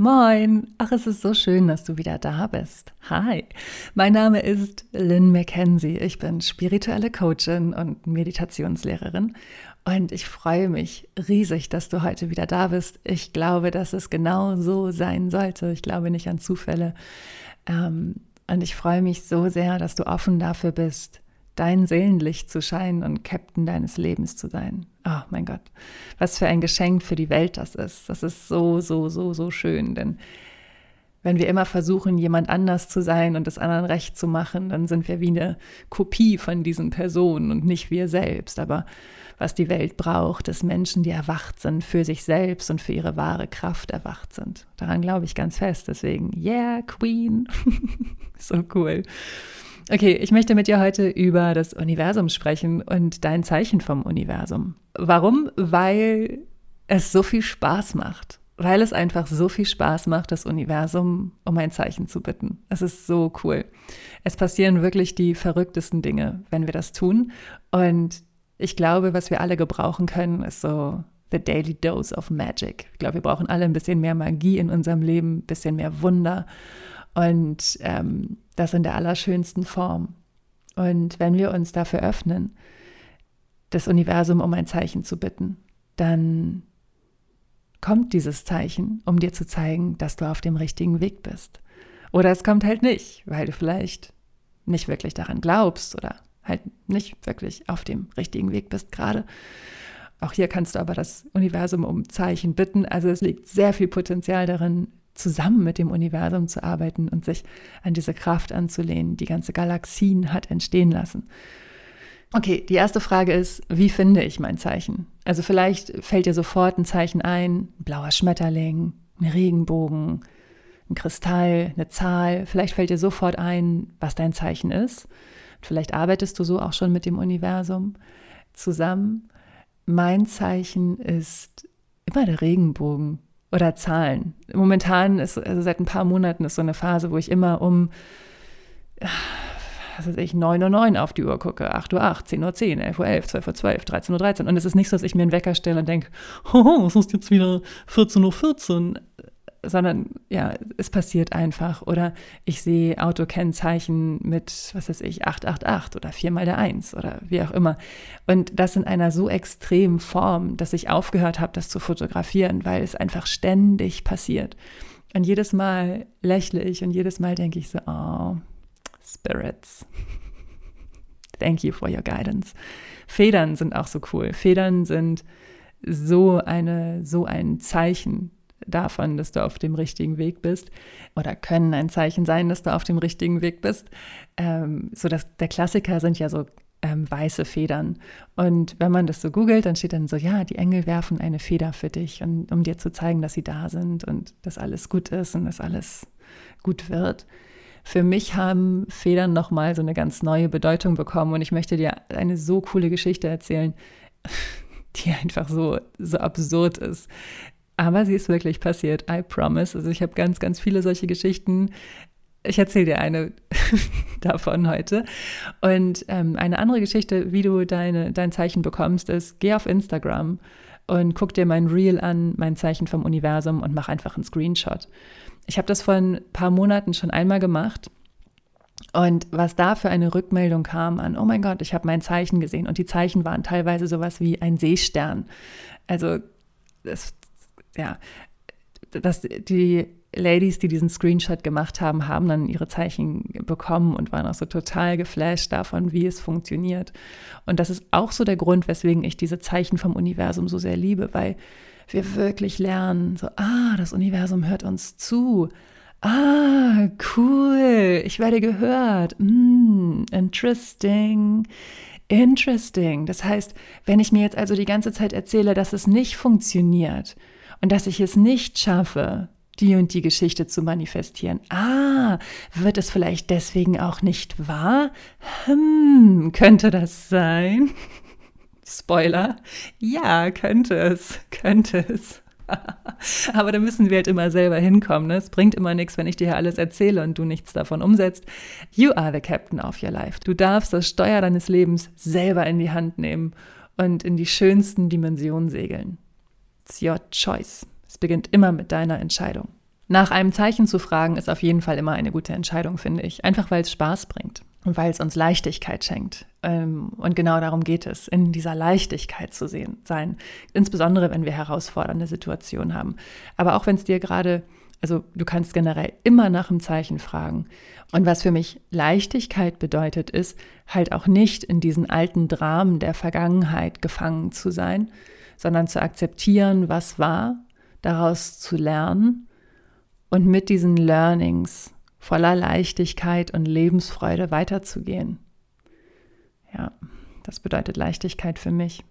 Moin! Ach, es ist so schön, dass du wieder da bist. Hi! Mein Name ist Lynn McKenzie. Ich bin spirituelle Coachin und Meditationslehrerin. Und ich freue mich riesig, dass du heute wieder da bist. Ich glaube, dass es genau so sein sollte. Ich glaube nicht an Zufälle. Ähm, und ich freue mich so sehr, dass du offen dafür bist, dein Seelenlicht zu scheinen und Captain deines Lebens zu sein. Oh mein Gott, was für ein Geschenk für die Welt das ist. Das ist so, so, so, so schön. Denn wenn wir immer versuchen, jemand anders zu sein und das anderen recht zu machen, dann sind wir wie eine Kopie von diesen Personen und nicht wir selbst. Aber was die Welt braucht, ist Menschen, die erwacht sind, für sich selbst und für ihre wahre Kraft erwacht sind. Daran glaube ich ganz fest. Deswegen, yeah, Queen. so cool. Okay, ich möchte mit dir heute über das Universum sprechen und dein Zeichen vom Universum. Warum? Weil es so viel Spaß macht. Weil es einfach so viel Spaß macht, das Universum um ein Zeichen zu bitten. Es ist so cool. Es passieren wirklich die verrücktesten Dinge, wenn wir das tun. Und ich glaube, was wir alle gebrauchen können, ist so the daily dose of magic. Ich glaube, wir brauchen alle ein bisschen mehr Magie in unserem Leben, ein bisschen mehr Wunder. Und ähm, das in der allerschönsten Form. Und wenn wir uns dafür öffnen, das Universum um ein Zeichen zu bitten, dann kommt dieses Zeichen, um dir zu zeigen, dass du auf dem richtigen Weg bist. Oder es kommt halt nicht, weil du vielleicht nicht wirklich daran glaubst oder halt nicht wirklich auf dem richtigen Weg bist gerade. Auch hier kannst du aber das Universum um Zeichen bitten. Also es liegt sehr viel Potenzial darin, zusammen mit dem Universum zu arbeiten und sich an diese Kraft anzulehnen, die ganze Galaxien hat entstehen lassen. Okay, die erste Frage ist, wie finde ich mein Zeichen? Also vielleicht fällt dir sofort ein Zeichen ein, ein blauer Schmetterling, ein Regenbogen, ein Kristall, eine Zahl. Vielleicht fällt dir sofort ein, was dein Zeichen ist. Vielleicht arbeitest du so auch schon mit dem Universum zusammen. Mein Zeichen ist immer der Regenbogen oder Zahlen. Momentan ist, also seit ein paar Monaten ist so eine Phase, wo ich immer um, was weiß ich, 9 Uhr 9 auf die Uhr gucke, 8 Uhr 8, 10 Uhr 10, 11 Uhr 11, 12 Uhr 12, 13 Uhr 13. Und es ist nicht so, dass ich mir einen Wecker stelle und denke, oh, es ist jetzt wieder 14 Uhr 14 sondern ja, es passiert einfach. Oder ich sehe Autokennzeichen mit, was weiß ich, 888 oder viermal der 1 oder wie auch immer. Und das in einer so extremen Form, dass ich aufgehört habe, das zu fotografieren, weil es einfach ständig passiert. Und jedes Mal lächle ich und jedes Mal denke ich so, oh, Spirits. Thank you for your guidance. Federn sind auch so cool. Federn sind so eine, so ein Zeichen davon, dass du auf dem richtigen Weg bist oder können ein Zeichen sein, dass du auf dem richtigen Weg bist. Ähm, so dass der Klassiker sind ja so ähm, weiße Federn. Und wenn man das so googelt, dann steht dann so, ja, die Engel werfen eine Feder für dich, und, um dir zu zeigen, dass sie da sind und dass alles gut ist und dass alles gut wird. Für mich haben Federn nochmal so eine ganz neue Bedeutung bekommen und ich möchte dir eine so coole Geschichte erzählen, die einfach so, so absurd ist. Aber sie ist wirklich passiert, I promise. Also ich habe ganz, ganz viele solche Geschichten. Ich erzähle dir eine davon heute. Und ähm, eine andere Geschichte, wie du deine, dein Zeichen bekommst, ist, geh auf Instagram und guck dir mein Reel an, mein Zeichen vom Universum und mach einfach einen Screenshot. Ich habe das vor ein paar Monaten schon einmal gemacht. Und was da für eine Rückmeldung kam an, oh mein Gott, ich habe mein Zeichen gesehen. Und die Zeichen waren teilweise sowas wie ein Seestern. Also das, ja, dass die Ladies, die diesen Screenshot gemacht haben, haben dann ihre Zeichen bekommen und waren auch so total geflasht davon, wie es funktioniert. Und das ist auch so der Grund, weswegen ich diese Zeichen vom Universum so sehr liebe, weil wir wirklich lernen, so, ah, das Universum hört uns zu. Ah, cool, ich werde gehört. Mm, interesting. Interesting. Das heißt, wenn ich mir jetzt also die ganze Zeit erzähle, dass es nicht funktioniert, und dass ich es nicht schaffe, die und die Geschichte zu manifestieren. Ah, wird es vielleicht deswegen auch nicht wahr? Hm, könnte das sein? Spoiler. Ja, könnte es, könnte es. Aber da müssen wir halt immer selber hinkommen. Ne? Es bringt immer nichts, wenn ich dir hier alles erzähle und du nichts davon umsetzt. You are the captain of your life. Du darfst das Steuer deines Lebens selber in die Hand nehmen und in die schönsten Dimensionen segeln. It's your choice. Es beginnt immer mit deiner Entscheidung. Nach einem Zeichen zu fragen, ist auf jeden Fall immer eine gute Entscheidung, finde ich. Einfach weil es Spaß bringt und weil es uns Leichtigkeit schenkt. Ähm, und genau darum geht es, in dieser Leichtigkeit zu sehen, sein. Insbesondere, wenn wir herausfordernde Situationen haben. Aber auch wenn es dir gerade, also du kannst generell immer nach einem Zeichen fragen. Und was für mich Leichtigkeit bedeutet, ist halt auch nicht in diesen alten Dramen der Vergangenheit gefangen zu sein, sondern zu akzeptieren, was war, daraus zu lernen und mit diesen Learnings voller Leichtigkeit und Lebensfreude weiterzugehen. Ja, das bedeutet Leichtigkeit für mich.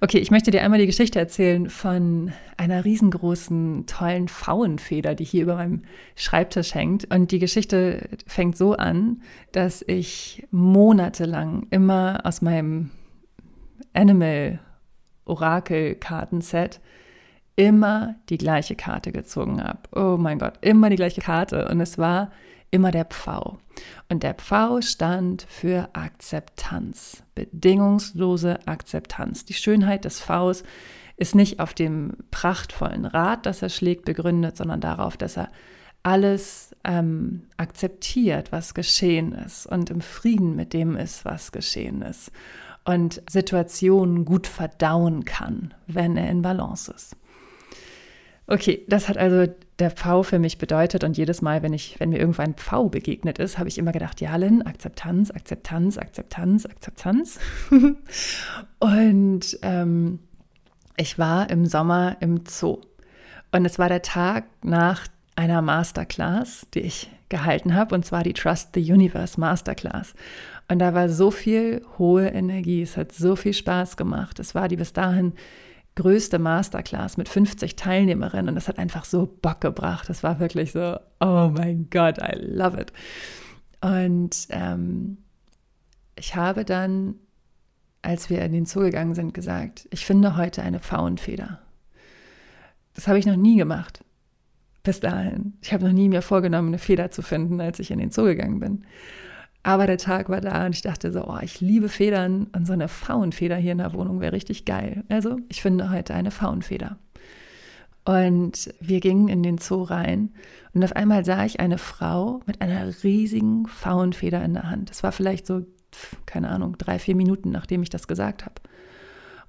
Okay, ich möchte dir einmal die Geschichte erzählen von einer riesengroßen, tollen Pfauenfeder, die hier über meinem Schreibtisch hängt. Und die Geschichte fängt so an, dass ich monatelang immer aus meinem Animal Orakel Kartenset immer die gleiche Karte gezogen habe. Oh mein Gott, immer die gleiche Karte. Und es war immer der Pfau. Und der Pfau stand für Akzeptanz, bedingungslose Akzeptanz. Die Schönheit des Pfaus ist nicht auf dem prachtvollen Rad, das er schlägt, begründet, sondern darauf, dass er alles ähm, akzeptiert, was geschehen ist und im Frieden mit dem ist, was geschehen ist und Situationen gut verdauen kann, wenn er in Balance ist. Okay, das hat also der Pfau für mich bedeutet und jedes Mal, wenn ich, wenn mir irgendwann Pfau begegnet ist, habe ich immer gedacht, ja, Lynn, Akzeptanz, Akzeptanz, Akzeptanz, Akzeptanz. und ähm, ich war im Sommer im Zoo und es war der Tag nach einer Masterclass, die ich gehalten habe, und zwar die Trust the Universe Masterclass. Und da war so viel hohe Energie, es hat so viel Spaß gemacht. Es war die bis dahin größte Masterclass mit 50 Teilnehmerinnen und das hat einfach so Bock gebracht. Das war wirklich so, oh mein Gott, I love it. Und ähm, ich habe dann, als wir in den Zoo gegangen sind, gesagt, ich finde heute eine Pfauenfeder. Das habe ich noch nie gemacht. Bis dahin. Ich habe noch nie mir vorgenommen, eine Feder zu finden, als ich in den Zoo gegangen bin. Aber der Tag war da und ich dachte so, oh, ich liebe Federn und so eine Faunfeder hier in der Wohnung wäre richtig geil. Also ich finde heute eine Faunfeder. Und wir gingen in den Zoo rein und auf einmal sah ich eine Frau mit einer riesigen Faunfeder in der Hand. Das war vielleicht so, keine Ahnung, drei, vier Minuten, nachdem ich das gesagt habe.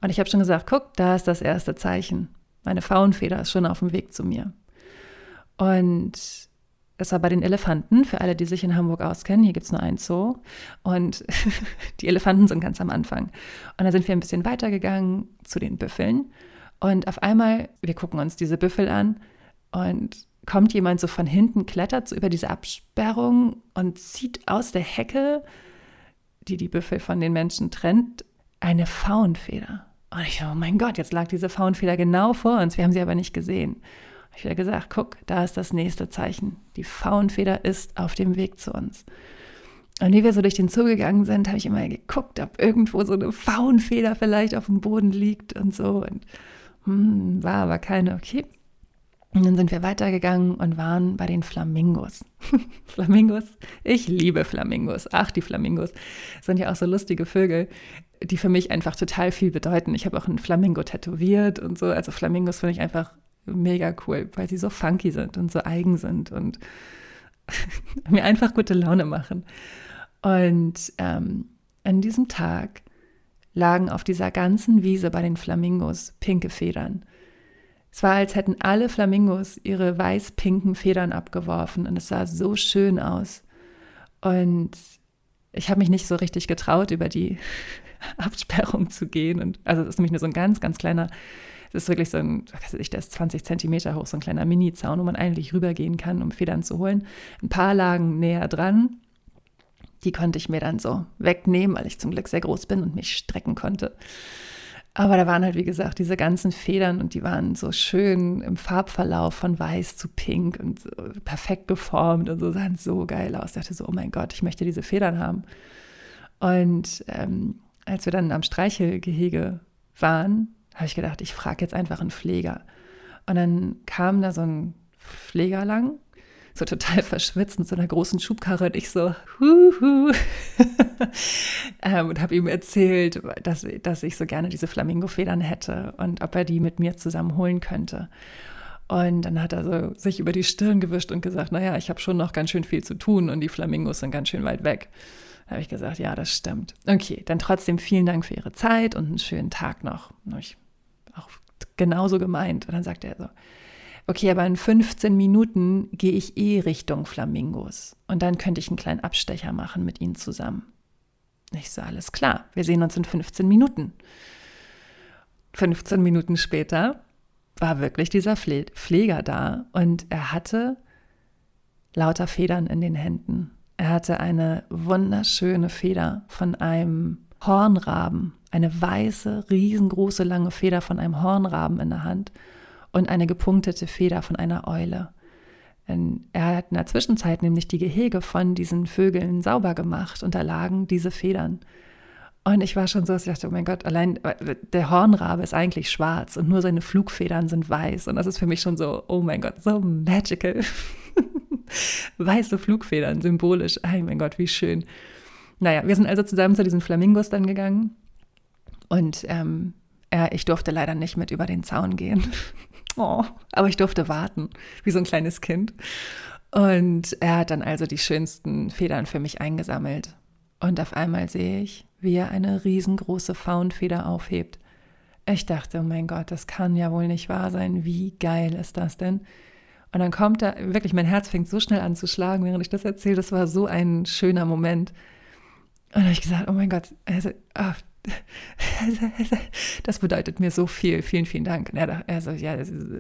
Und ich habe schon gesagt, guck, da ist das erste Zeichen. Meine Faunfeder ist schon auf dem Weg zu mir. Und das war bei den Elefanten, für alle, die sich in Hamburg auskennen. Hier gibt es nur einen Zoo. Und die Elefanten sind ganz am Anfang. Und dann sind wir ein bisschen weitergegangen zu den Büffeln. Und auf einmal, wir gucken uns diese Büffel an und kommt jemand so von hinten, klettert so über diese Absperrung und zieht aus der Hecke, die die Büffel von den Menschen trennt, eine Faunfeder. Und ich oh mein Gott, jetzt lag diese Faunfeder genau vor uns. Wir haben sie aber nicht gesehen habe ich wieder gesagt, guck, da ist das nächste Zeichen. Die Faunfeder ist auf dem Weg zu uns. Und wie wir so durch den Zoo gegangen sind, habe ich immer geguckt, ob irgendwo so eine Faunfeder vielleicht auf dem Boden liegt und so. Und hm, war aber keine, okay. Und dann sind wir weitergegangen und waren bei den Flamingos. Flamingos, ich liebe Flamingos. Ach, die Flamingos sind ja auch so lustige Vögel, die für mich einfach total viel bedeuten. Ich habe auch einen Flamingo tätowiert und so. Also Flamingos finde ich einfach mega cool, weil sie so funky sind und so eigen sind und mir einfach gute Laune machen. Und ähm, an diesem Tag lagen auf dieser ganzen Wiese bei den Flamingos pinke Federn. Es war, als hätten alle Flamingos ihre weiß-pinken Federn abgeworfen und es sah so schön aus. Und ich habe mich nicht so richtig getraut, über die Absperrung zu gehen. Und also es ist nämlich nur so ein ganz, ganz kleiner das ist wirklich so ein, was weiß ich, der ist 20 Zentimeter hoch, so ein kleiner Mini-Zaun, wo man eigentlich rübergehen kann, um Federn zu holen. Ein paar lagen näher dran. Die konnte ich mir dann so wegnehmen, weil ich zum Glück sehr groß bin und mich strecken konnte. Aber da waren halt, wie gesagt, diese ganzen Federn und die waren so schön im Farbverlauf von weiß zu pink und so perfekt geformt und so sahen so geil aus. Ich dachte so, oh mein Gott, ich möchte diese Federn haben. Und ähm, als wir dann am Streichelgehege waren, habe ich gedacht, ich frage jetzt einfach einen Pfleger. Und dann kam da so ein Pfleger lang, so total verschwitzt mit so einer großen Schubkarre und ich so, huhu, ähm, und habe ihm erzählt, dass, dass ich so gerne diese Flamingo-Federn hätte und ob er die mit mir zusammen holen könnte. Und dann hat er so sich über die Stirn gewischt und gesagt, naja, ich habe schon noch ganz schön viel zu tun und die Flamingos sind ganz schön weit weg. Da habe ich gesagt, ja, das stimmt. Okay, dann trotzdem vielen Dank für Ihre Zeit und einen schönen Tag noch. Habe ich auch genauso gemeint. Und dann sagte er so, okay, aber in 15 Minuten gehe ich eh Richtung Flamingos. Und dann könnte ich einen kleinen Abstecher machen mit Ihnen zusammen. Ich so, alles klar, wir sehen uns in 15 Minuten. 15 Minuten später war wirklich dieser Pfleger da und er hatte lauter Federn in den Händen. Er hatte eine wunderschöne Feder von einem Hornraben, eine weiße, riesengroße, lange Feder von einem Hornraben in der Hand und eine gepunktete Feder von einer Eule. Er hat in der Zwischenzeit nämlich die Gehege von diesen Vögeln sauber gemacht und da lagen diese Federn. Und ich war schon so, dass ich dachte, oh mein Gott, allein der Hornrabe ist eigentlich schwarz und nur seine Flugfedern sind weiß. Und das ist für mich schon so, oh mein Gott, so magical. Weiße Flugfedern, symbolisch. Oh mein Gott, wie schön. Naja, wir sind also zusammen zu diesen Flamingos dann gegangen. Und ähm, äh, ich durfte leider nicht mit über den Zaun gehen. oh, aber ich durfte warten, wie so ein kleines Kind. Und er hat dann also die schönsten Federn für mich eingesammelt. Und auf einmal sehe ich, wie er eine riesengroße Faunfeder aufhebt. Ich dachte, oh mein Gott, das kann ja wohl nicht wahr sein. Wie geil ist das denn? Und dann kommt er, wirklich, mein Herz fängt so schnell an zu schlagen, während ich das erzähle. Das war so ein schöner Moment. Und dann habe ich gesagt, oh mein Gott, also, oh, das bedeutet mir so viel. Vielen, vielen Dank. Und er also, ja,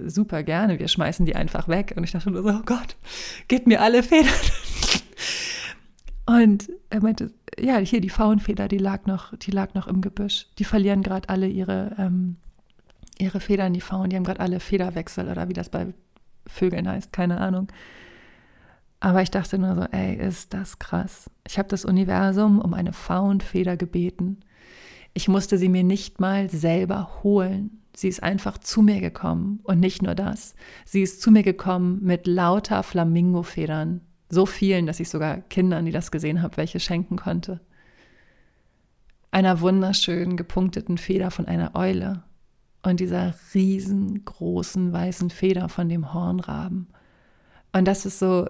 super gerne. Wir schmeißen die einfach weg. Und ich dachte nur so, oh Gott, gib mir alle Federn. Und er meinte, ja, hier die Faunfeder, die lag noch, die lag noch im Gebüsch. Die verlieren gerade alle ihre, ähm, ihre Federn, die Faunen, die haben gerade alle Federwechsel oder wie das bei Vögeln heißt, keine Ahnung. Aber ich dachte nur so, ey, ist das krass. Ich habe das Universum um eine Faunfeder gebeten. Ich musste sie mir nicht mal selber holen. Sie ist einfach zu mir gekommen. Und nicht nur das. Sie ist zu mir gekommen mit lauter Flamingofedern. So vielen, dass ich sogar Kindern, die das gesehen haben, welche schenken konnte. Einer wunderschönen gepunkteten Feder von einer Eule und dieser riesengroßen weißen Feder von dem Hornraben. Und das ist so,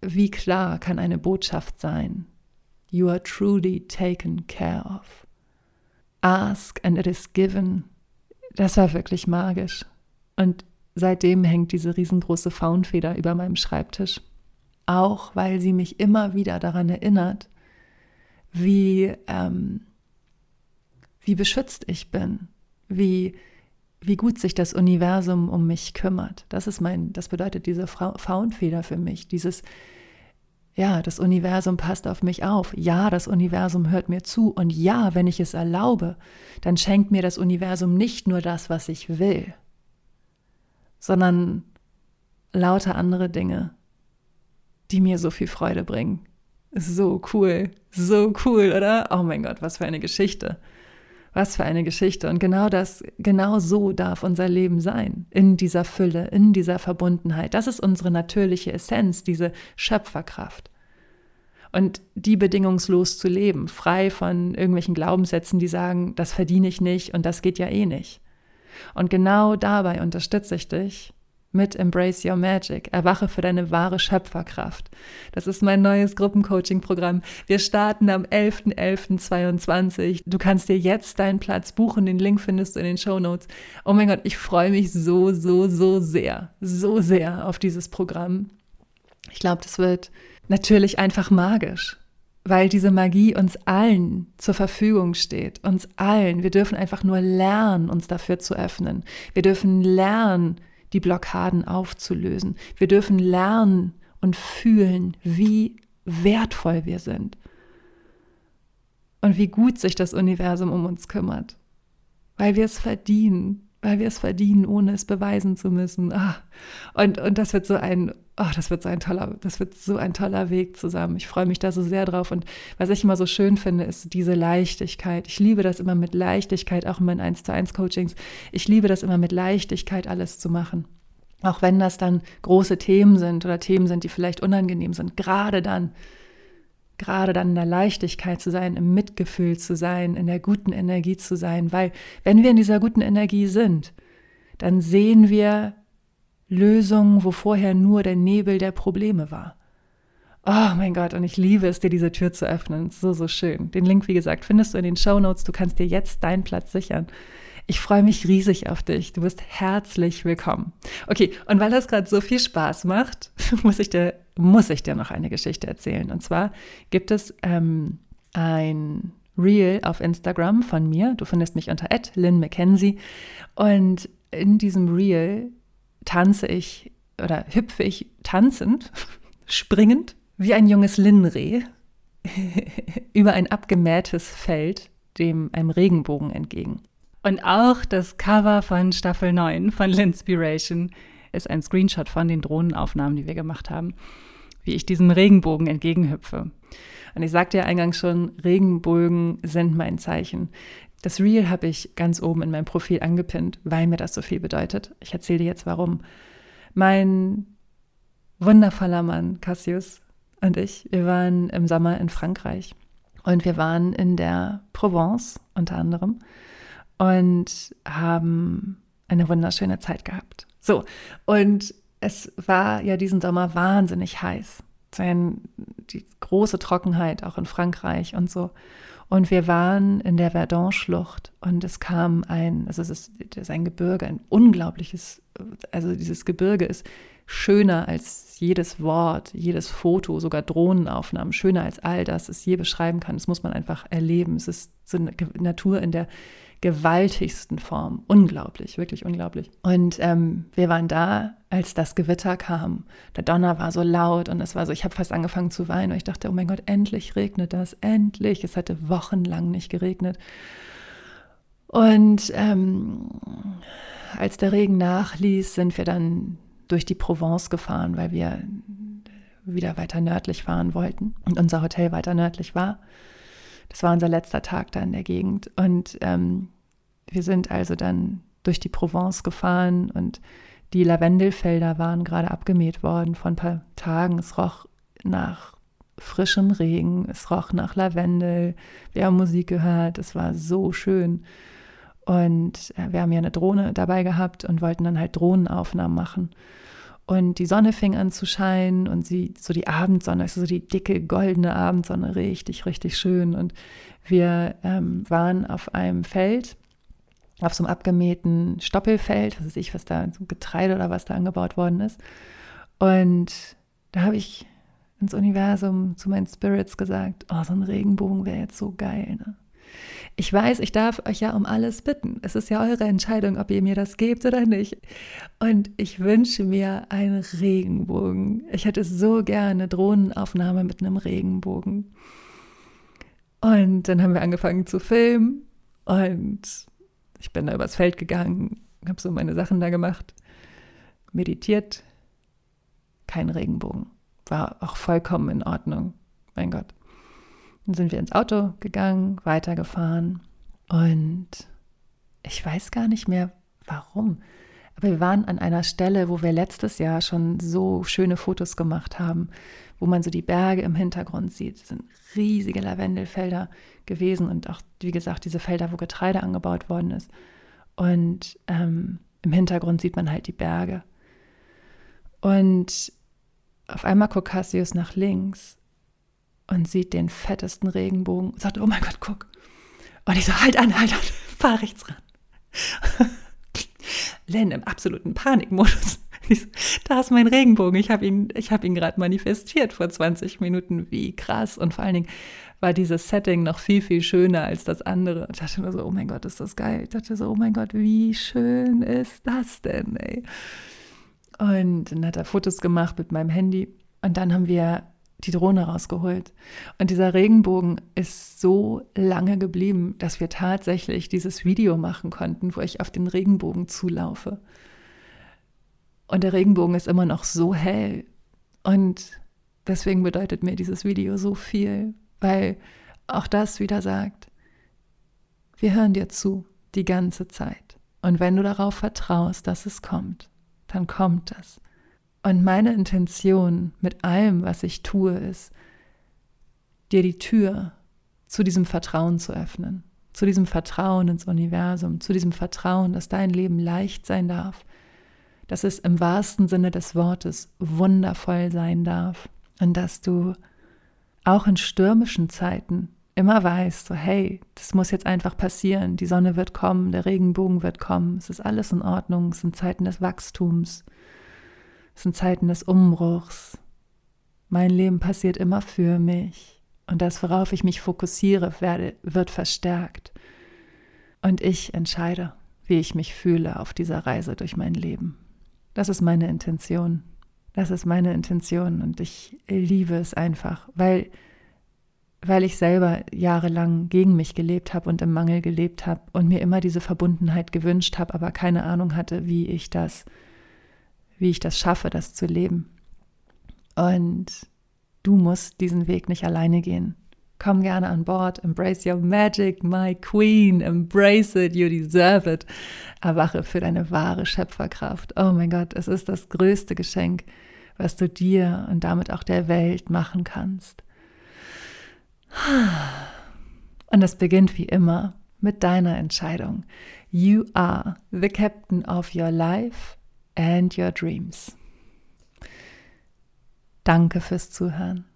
wie klar kann eine Botschaft sein. You are truly taken care of. Ask and it is given. Das war wirklich magisch. Und seitdem hängt diese riesengroße Faunfeder über meinem Schreibtisch. Auch weil sie mich immer wieder daran erinnert, wie, ähm, wie beschützt ich bin, wie, wie gut sich das Universum um mich kümmert. Das ist mein, das bedeutet diese Faunfeder für mich, dieses ja, das Universum passt auf mich auf. Ja, das Universum hört mir zu. Und ja, wenn ich es erlaube, dann schenkt mir das Universum nicht nur das, was ich will, sondern lauter andere Dinge, die mir so viel Freude bringen. So cool, so cool, oder? Oh mein Gott, was für eine Geschichte. Was für eine Geschichte. Und genau das, genau so darf unser Leben sein. In dieser Fülle, in dieser Verbundenheit. Das ist unsere natürliche Essenz, diese Schöpferkraft. Und die bedingungslos zu leben, frei von irgendwelchen Glaubenssätzen, die sagen, das verdiene ich nicht und das geht ja eh nicht. Und genau dabei unterstütze ich dich, mit Embrace Your Magic. Erwache für deine wahre Schöpferkraft. Das ist mein neues Gruppencoaching-Programm. Wir starten am 11.11.22. Du kannst dir jetzt deinen Platz buchen. Den Link findest du in den Show Notes. Oh mein Gott, ich freue mich so, so, so sehr, so sehr auf dieses Programm. Ich glaube, das wird natürlich einfach magisch weil diese Magie uns allen zur Verfügung steht, uns allen. Wir dürfen einfach nur lernen, uns dafür zu öffnen. Wir dürfen lernen, die Blockaden aufzulösen. Wir dürfen lernen und fühlen, wie wertvoll wir sind und wie gut sich das Universum um uns kümmert, weil wir es verdienen, weil wir es verdienen, ohne es beweisen zu müssen. Ah, und, und das wird so ein, oh, das wird so ein toller, das wird so ein toller Weg zusammen. Ich freue mich da so sehr drauf. Und was ich immer so schön finde, ist diese Leichtigkeit. Ich liebe das immer mit Leichtigkeit, auch in meinen 1 zu 1 Coachings. Ich liebe das immer mit Leichtigkeit alles zu machen. Auch wenn das dann große Themen sind oder Themen sind, die vielleicht unangenehm sind. Gerade dann, gerade dann in der Leichtigkeit zu sein, im Mitgefühl zu sein, in der guten Energie zu sein, weil wenn wir in dieser guten Energie sind, dann sehen wir Lösung, wo vorher nur der Nebel der Probleme war. Oh mein Gott, und ich liebe es, dir diese Tür zu öffnen. So, so schön. Den Link, wie gesagt, findest du in den Show Notes. Du kannst dir jetzt deinen Platz sichern. Ich freue mich riesig auf dich. Du bist herzlich willkommen. Okay, und weil das gerade so viel Spaß macht, muss ich, dir, muss ich dir noch eine Geschichte erzählen. Und zwar gibt es ähm, ein Reel auf Instagram von mir. Du findest mich unter Lynn McKenzie. Und in diesem Reel tanze ich oder hüpfe ich tanzend, springend, wie ein junges Linnreh über ein abgemähtes Feld dem einem Regenbogen entgegen. Und auch das Cover von Staffel 9 von Linspiration ist ein Screenshot von den Drohnenaufnahmen, die wir gemacht haben, wie ich diesem Regenbogen entgegenhüpfe. Und ich sagte ja eingangs schon, Regenbogen sind mein Zeichen. Das Reel habe ich ganz oben in meinem Profil angepinnt, weil mir das so viel bedeutet. Ich erzähle dir jetzt warum. Mein wundervoller Mann Cassius und ich, wir waren im Sommer in Frankreich und wir waren in der Provence unter anderem und haben eine wunderschöne Zeit gehabt. So, und es war ja diesen Sommer wahnsinnig heiß. Die große Trockenheit auch in Frankreich und so. Und wir waren in der Verdun-Schlucht und es kam ein, also es ist, es ist ein Gebirge, ein unglaubliches, also dieses Gebirge ist schöner als jedes Wort, jedes Foto, sogar Drohnenaufnahmen, schöner als all das es je beschreiben kann. Das muss man einfach erleben. Es ist so eine Natur in der gewaltigsten Form. Unglaublich, wirklich unglaublich. Und ähm, wir waren da, als das Gewitter kam. Der Donner war so laut und es war so, ich habe fast angefangen zu weinen. Und ich dachte, oh mein Gott, endlich regnet das, endlich. Es hatte wochenlang nicht geregnet. Und ähm, als der Regen nachließ, sind wir dann durch die Provence gefahren, weil wir wieder weiter nördlich fahren wollten und unser Hotel weiter nördlich war. Das war unser letzter Tag da in der Gegend. Und ähm, wir sind also dann durch die Provence gefahren und die Lavendelfelder waren gerade abgemäht worden von ein paar Tagen. Es roch nach frischem Regen, es roch nach Lavendel. Wir haben Musik gehört, es war so schön. Und äh, wir haben ja eine Drohne dabei gehabt und wollten dann halt Drohnenaufnahmen machen. Und die Sonne fing an zu scheinen und sie, so die Abendsonne, also so die dicke goldene Abendsonne, richtig, richtig schön. Und wir ähm, waren auf einem Feld, auf so einem abgemähten Stoppelfeld, was weiß ich, was da, so Getreide oder was da angebaut worden ist. Und da habe ich ins Universum zu meinen Spirits gesagt, oh, so ein Regenbogen wäre jetzt so geil. Ne? Ich weiß, ich darf euch ja um alles bitten. Es ist ja eure Entscheidung, ob ihr mir das gebt oder nicht. Und ich wünsche mir einen Regenbogen. Ich hätte so gerne Drohnenaufnahme mit einem Regenbogen. Und dann haben wir angefangen zu filmen und ich bin da übers Feld gegangen, habe so meine Sachen da gemacht, meditiert. Kein Regenbogen. War auch vollkommen in Ordnung. Mein Gott. Dann sind wir ins Auto gegangen, weitergefahren und ich weiß gar nicht mehr warum. Aber wir waren an einer Stelle, wo wir letztes Jahr schon so schöne Fotos gemacht haben, wo man so die Berge im Hintergrund sieht. Es sind riesige Lavendelfelder gewesen und auch, wie gesagt, diese Felder, wo Getreide angebaut worden ist. Und ähm, im Hintergrund sieht man halt die Berge. Und auf einmal guckt Cassius nach links und sieht den fettesten Regenbogen und sagt, oh mein Gott, guck. Und ich so, halt an, halt an, fahr rechts ran. Len im absoluten Panikmodus. Da ist mein Regenbogen. Ich habe ihn, ich hab ihn gerade manifestiert vor 20 Minuten. Wie krass. Und vor allen Dingen war dieses Setting noch viel, viel schöner als das andere. Ich dachte nur so, oh mein Gott, ist das geil. Ich dachte so, oh mein Gott, wie schön ist das denn, ey. Und dann hat er Fotos gemacht mit meinem Handy. Und dann haben wir die Drohne rausgeholt. Und dieser Regenbogen ist so lange geblieben, dass wir tatsächlich dieses Video machen konnten, wo ich auf den Regenbogen zulaufe. Und der Regenbogen ist immer noch so hell. Und deswegen bedeutet mir dieses Video so viel, weil auch das wieder sagt, wir hören dir zu die ganze Zeit. Und wenn du darauf vertraust, dass es kommt, dann kommt es. Und meine Intention mit allem, was ich tue, ist, dir die Tür zu diesem Vertrauen zu öffnen, zu diesem Vertrauen ins Universum, zu diesem Vertrauen, dass dein Leben leicht sein darf, dass es im wahrsten Sinne des Wortes wundervoll sein darf und dass du auch in stürmischen Zeiten immer weißt, so hey, das muss jetzt einfach passieren, die Sonne wird kommen, der Regenbogen wird kommen, es ist alles in Ordnung, es sind Zeiten des Wachstums, es sind Zeiten des Umbruchs. Mein Leben passiert immer für mich und das, worauf ich mich fokussiere, werde, wird verstärkt. Und ich entscheide, wie ich mich fühle auf dieser Reise durch mein Leben. Das ist meine Intention. Das ist meine Intention und ich liebe es einfach, weil, weil ich selber jahrelang gegen mich gelebt habe und im Mangel gelebt habe und mir immer diese Verbundenheit gewünscht habe, aber keine Ahnung hatte, wie ich das, wie ich das schaffe, das zu leben. Und du musst diesen Weg nicht alleine gehen. Komm gerne an Bord, embrace your magic, my queen, embrace it, you deserve it. Erwache für deine wahre Schöpferkraft. Oh mein Gott, es ist das größte Geschenk, was du dir und damit auch der Welt machen kannst. Und es beginnt wie immer mit deiner Entscheidung. You are the captain of your life and your dreams. Danke fürs Zuhören.